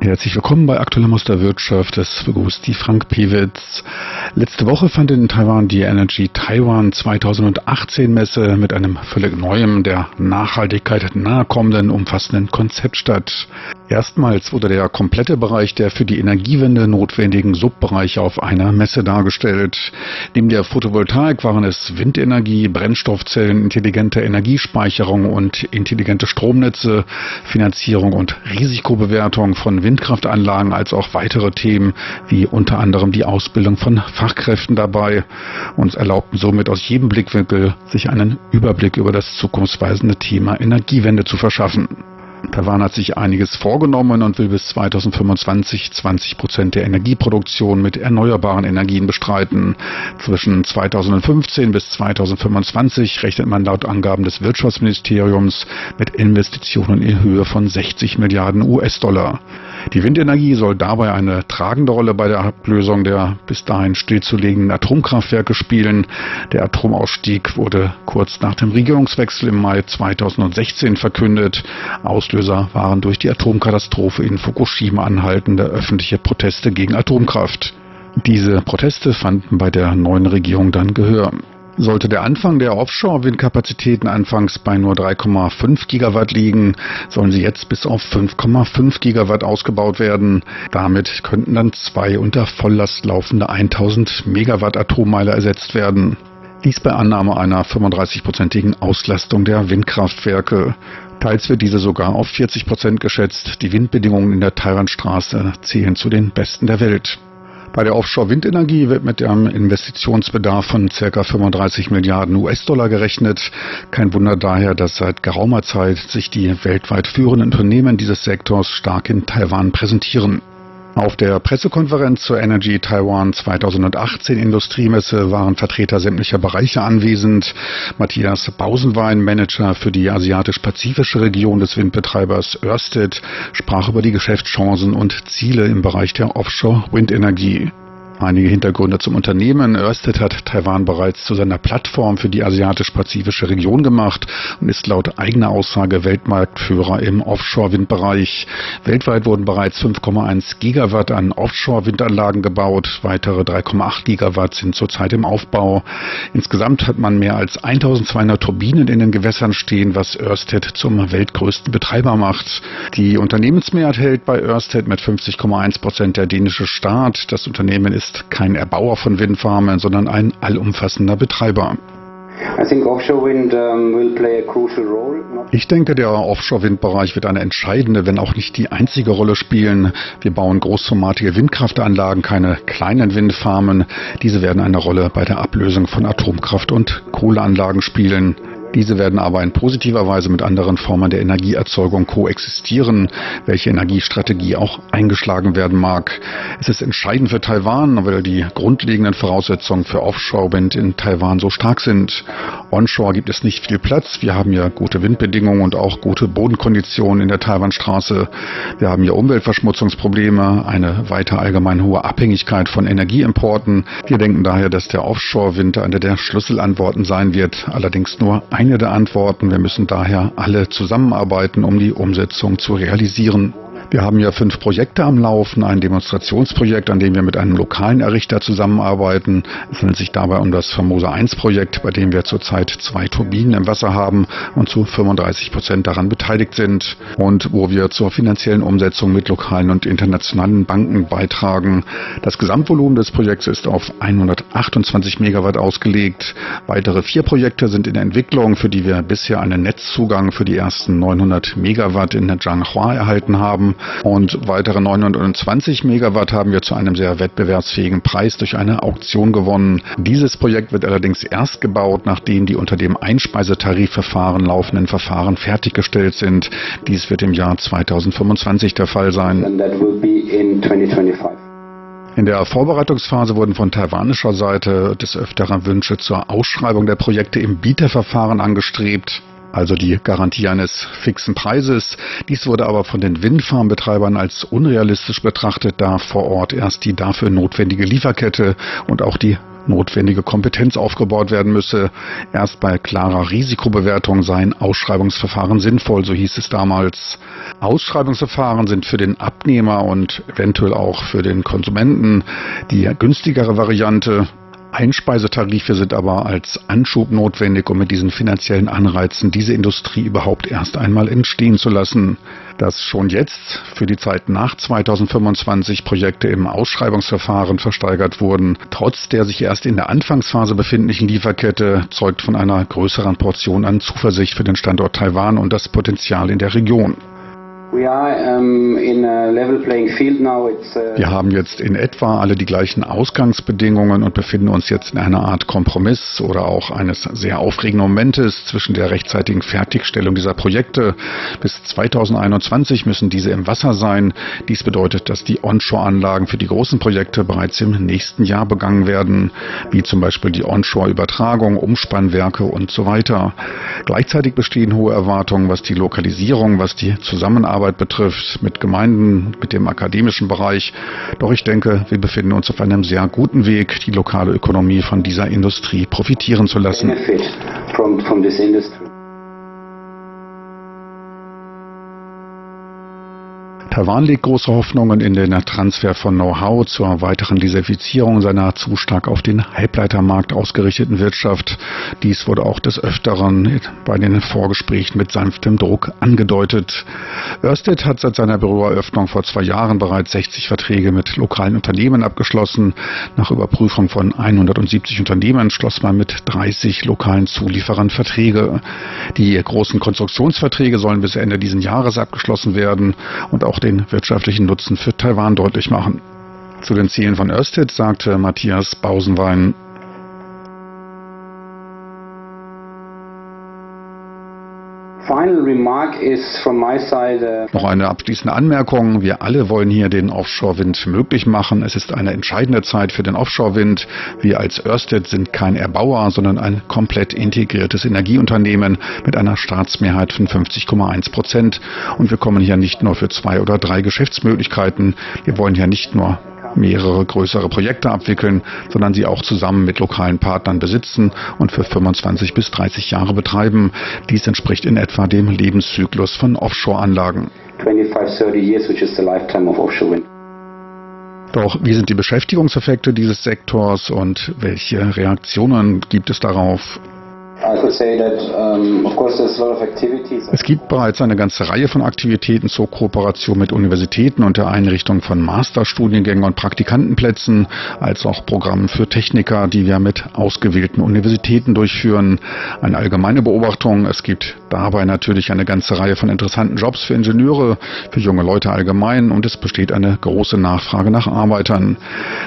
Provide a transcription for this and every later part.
Herzlich willkommen bei Aktueller Muster Wirtschaft. Es begrüßt die Frank Pewitz. Letzte Woche fand in Taiwan die Energy Taiwan 2018 Messe mit einem völlig neuen, der Nachhaltigkeit nahekommenden, umfassenden Konzept statt. Erstmals wurde der komplette Bereich der für die Energiewende notwendigen Subbereiche auf einer Messe dargestellt. Neben der Photovoltaik waren es Windenergie, Brennstoffzellen, intelligente Energiespeicherung und intelligente Stromnetze, Finanzierung und Risikobewertung von Windkraftanlagen als auch weitere Themen wie unter anderem die Ausbildung von Fachkräften dabei. Uns erlaubten somit aus jedem Blickwinkel sich einen Überblick über das zukunftsweisende Thema Energiewende zu verschaffen. Taiwan hat sich einiges vorgenommen und will bis 2025 20 Prozent der Energieproduktion mit erneuerbaren Energien bestreiten. Zwischen 2015 bis 2025 rechnet man laut Angaben des Wirtschaftsministeriums mit Investitionen in Höhe von 60 Milliarden US-Dollar. Die Windenergie soll dabei eine tragende Rolle bei der Ablösung der bis dahin stillzulegenden Atomkraftwerke spielen. Der Atomausstieg wurde kurz nach dem Regierungswechsel im Mai 2016 verkündet. Auslöser waren durch die Atomkatastrophe in Fukushima anhaltende öffentliche Proteste gegen Atomkraft. Diese Proteste fanden bei der neuen Regierung dann Gehör. Sollte der Anfang der Offshore-Windkapazitäten anfangs bei nur 3,5 Gigawatt liegen, sollen sie jetzt bis auf 5,5 Gigawatt ausgebaut werden. Damit könnten dann zwei unter Volllast laufende 1000 Megawatt Atommeiler ersetzt werden. Dies bei Annahme einer 35-prozentigen Auslastung der Windkraftwerke. Teils wird diese sogar auf 40 Prozent geschätzt. Die Windbedingungen in der Taiwanstraße zählen zu den besten der Welt. Bei der Offshore-Windenergie wird mit einem Investitionsbedarf von ca. 35 Milliarden US-Dollar gerechnet. Kein Wunder daher, dass seit geraumer Zeit sich die weltweit führenden Unternehmen dieses Sektors stark in Taiwan präsentieren. Auf der Pressekonferenz zur Energy Taiwan 2018 Industriemesse waren Vertreter sämtlicher Bereiche anwesend. Matthias Bausenwein, Manager für die asiatisch-pazifische Region des Windbetreibers Ørsted, sprach über die Geschäftschancen und Ziele im Bereich der Offshore-Windenergie. Einige Hintergründe zum Unternehmen. Ørsted hat Taiwan bereits zu seiner Plattform für die asiatisch-pazifische Region gemacht und ist laut eigener Aussage Weltmarktführer im Offshore-Windbereich. Weltweit wurden bereits 5,1 Gigawatt an Offshore-Windanlagen gebaut. Weitere 3,8 Gigawatt sind zurzeit im Aufbau. Insgesamt hat man mehr als 1200 Turbinen in den Gewässern stehen, was Ørsted zum weltgrößten Betreiber macht. Die Unternehmensmehrheit hält bei Ørsted mit 50,1 Prozent der dänische Staat. Das Unternehmen ist ist kein Erbauer von Windfarmen, sondern ein allumfassender Betreiber. Ich denke, der Offshore-Windbereich wird eine entscheidende, wenn auch nicht die einzige Rolle spielen. Wir bauen großformatige Windkraftanlagen, keine kleinen Windfarmen. Diese werden eine Rolle bei der Ablösung von Atomkraft und Kohleanlagen spielen. Diese werden aber in positiver Weise mit anderen Formen der Energieerzeugung koexistieren, welche Energiestrategie auch eingeschlagen werden mag. Es ist entscheidend für Taiwan, weil die grundlegenden Voraussetzungen für Offshore-Wind in Taiwan so stark sind. Onshore gibt es nicht viel Platz. Wir haben ja gute Windbedingungen und auch gute Bodenkonditionen in der Taiwanstraße. Wir haben hier Umweltverschmutzungsprobleme, eine weiter allgemein hohe Abhängigkeit von Energieimporten. Wir denken daher, dass der Offshore-Wind eine der Schlüsselantworten sein wird, allerdings nur eine der Antworten. Wir müssen daher alle zusammenarbeiten, um die Umsetzung zu realisieren. Wir haben ja fünf Projekte am Laufen, ein Demonstrationsprojekt, an dem wir mit einem lokalen Errichter zusammenarbeiten. Es handelt sich dabei um das Formosa 1 Projekt, bei dem wir zurzeit zwei Turbinen im Wasser haben und zu 35 Prozent daran beteiligt sind und wo wir zur finanziellen Umsetzung mit lokalen und internationalen Banken beitragen. Das Gesamtvolumen des Projekts ist auf 128 Megawatt ausgelegt. Weitere vier Projekte sind in der Entwicklung, für die wir bisher einen Netzzugang für die ersten 900 Megawatt in Zhanghua erhalten haben und weitere 920 Megawatt haben wir zu einem sehr wettbewerbsfähigen Preis durch eine Auktion gewonnen. Dieses Projekt wird allerdings erst gebaut, nachdem die unter dem Einspeisetarifverfahren laufenden Verfahren fertiggestellt sind. Dies wird im Jahr 2025 der Fall sein. In der Vorbereitungsphase wurden von taiwanischer Seite des Öfteren Wünsche zur Ausschreibung der Projekte im Bieterverfahren angestrebt also die Garantie eines fixen Preises. Dies wurde aber von den Windfarmbetreibern als unrealistisch betrachtet, da vor Ort erst die dafür notwendige Lieferkette und auch die notwendige Kompetenz aufgebaut werden müsse. Erst bei klarer Risikobewertung seien Ausschreibungsverfahren sinnvoll, so hieß es damals. Ausschreibungsverfahren sind für den Abnehmer und eventuell auch für den Konsumenten die günstigere Variante. Einspeisetarife sind aber als Anschub notwendig, um mit diesen finanziellen Anreizen diese Industrie überhaupt erst einmal entstehen zu lassen. Dass schon jetzt für die Zeit nach 2025 Projekte im Ausschreibungsverfahren versteigert wurden, trotz der sich erst in der Anfangsphase befindlichen Lieferkette, zeugt von einer größeren Portion an Zuversicht für den Standort Taiwan und das Potenzial in der Region. Uh, Wir haben jetzt in etwa alle die gleichen Ausgangsbedingungen und befinden uns jetzt in einer Art Kompromiss oder auch eines sehr aufregenden Momentes zwischen der rechtzeitigen Fertigstellung dieser Projekte. Bis 2021 müssen diese im Wasser sein. Dies bedeutet, dass die Onshore-Anlagen für die großen Projekte bereits im nächsten Jahr begangen werden, wie zum Beispiel die Onshore-Übertragung, Umspannwerke und so weiter. Gleichzeitig bestehen hohe Erwartungen, was die Lokalisierung, was die Zusammenarbeit Zusammenarbeit betrifft mit Gemeinden, mit dem akademischen Bereich. Doch ich denke, wir befinden uns auf einem sehr guten Weg, die lokale Ökonomie von dieser Industrie profitieren zu lassen. Taiwan legt große Hoffnungen in den Transfer von Know-how zur weiteren Diversifizierung seiner zu stark auf den Halbleitermarkt ausgerichteten Wirtschaft. Dies wurde auch des Öfteren bei den Vorgesprächen mit sanftem Druck angedeutet. Örsted hat seit seiner Büroeröffnung vor zwei Jahren bereits 60 Verträge mit lokalen Unternehmen abgeschlossen. Nach Überprüfung von 170 Unternehmen schloss man mit 30 lokalen Zulieferern Verträge. Die großen Konstruktionsverträge sollen bis Ende dieses Jahres abgeschlossen werden und auch den wirtschaftlichen Nutzen für Taiwan deutlich machen. Zu den Zielen von Örsted sagte Matthias Bausenwein, Noch eine abschließende Anmerkung. Wir alle wollen hier den Offshore-Wind möglich machen. Es ist eine entscheidende Zeit für den Offshore-Wind. Wir als Ørsted sind kein Erbauer, sondern ein komplett integriertes Energieunternehmen mit einer Staatsmehrheit von 50,1 Prozent. Und wir kommen hier nicht nur für zwei oder drei Geschäftsmöglichkeiten. Wir wollen hier nicht nur mehrere größere Projekte abwickeln, sondern sie auch zusammen mit lokalen Partnern besitzen und für 25 bis 30 Jahre betreiben. Dies entspricht in etwa dem Lebenszyklus von Offshore-Anlagen. Doch wie sind die Beschäftigungseffekte dieses Sektors und welche Reaktionen gibt es darauf? Es gibt bereits eine ganze Reihe von Aktivitäten zur Kooperation mit Universitäten und der Einrichtung von Masterstudiengängen und Praktikantenplätzen, als auch Programmen für Techniker, die wir mit ausgewählten Universitäten durchführen. Eine allgemeine Beobachtung, es gibt dabei natürlich eine ganze Reihe von interessanten Jobs für Ingenieure, für junge Leute allgemein und es besteht eine große Nachfrage nach Arbeitern.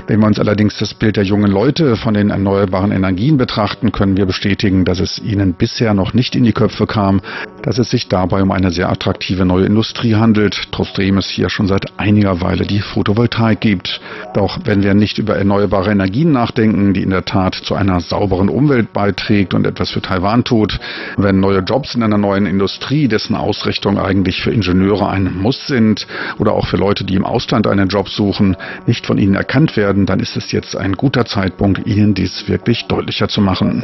Wenn wir uns allerdings das Bild der jungen Leute von den erneuerbaren Energien betrachten, können wir bestätigen, dass es ihnen bisher noch nicht in die Köpfe kam, dass es sich dabei um eine sehr attraktive neue Industrie handelt, trotzdem es hier schon seit einiger Weile die Photovoltaik gibt. Doch wenn wir nicht über erneuerbare Energien nachdenken, die in der Tat zu einer sauberen Umwelt beiträgt und etwas für Taiwan tut, wenn neue Jobs in einer neuen Industrie, dessen Ausrichtung eigentlich für Ingenieure ein Muss sind oder auch für Leute, die im Ausland einen Job suchen, nicht von ihnen erkannt werden, dann ist es jetzt ein guter Zeitpunkt, ihnen dies wirklich deutlicher zu machen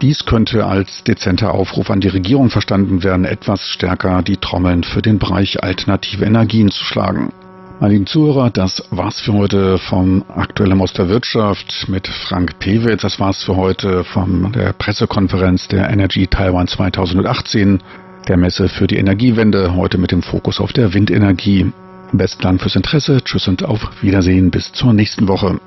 Dies könnte als dezenter Aufruf an die Regierung verstanden werden, etwas stärker die Trommeln für den Bereich alternative Energien zu schlagen. Meine lieben Zuhörer, das war's für heute vom Aktuellen aus der Wirtschaft mit Frank Pewitz. Das war's für heute von der Pressekonferenz der Energy Taiwan 2018, der Messe für die Energiewende, heute mit dem Fokus auf der Windenergie. Besten Dank fürs Interesse, tschüss und auf Wiedersehen bis zur nächsten Woche.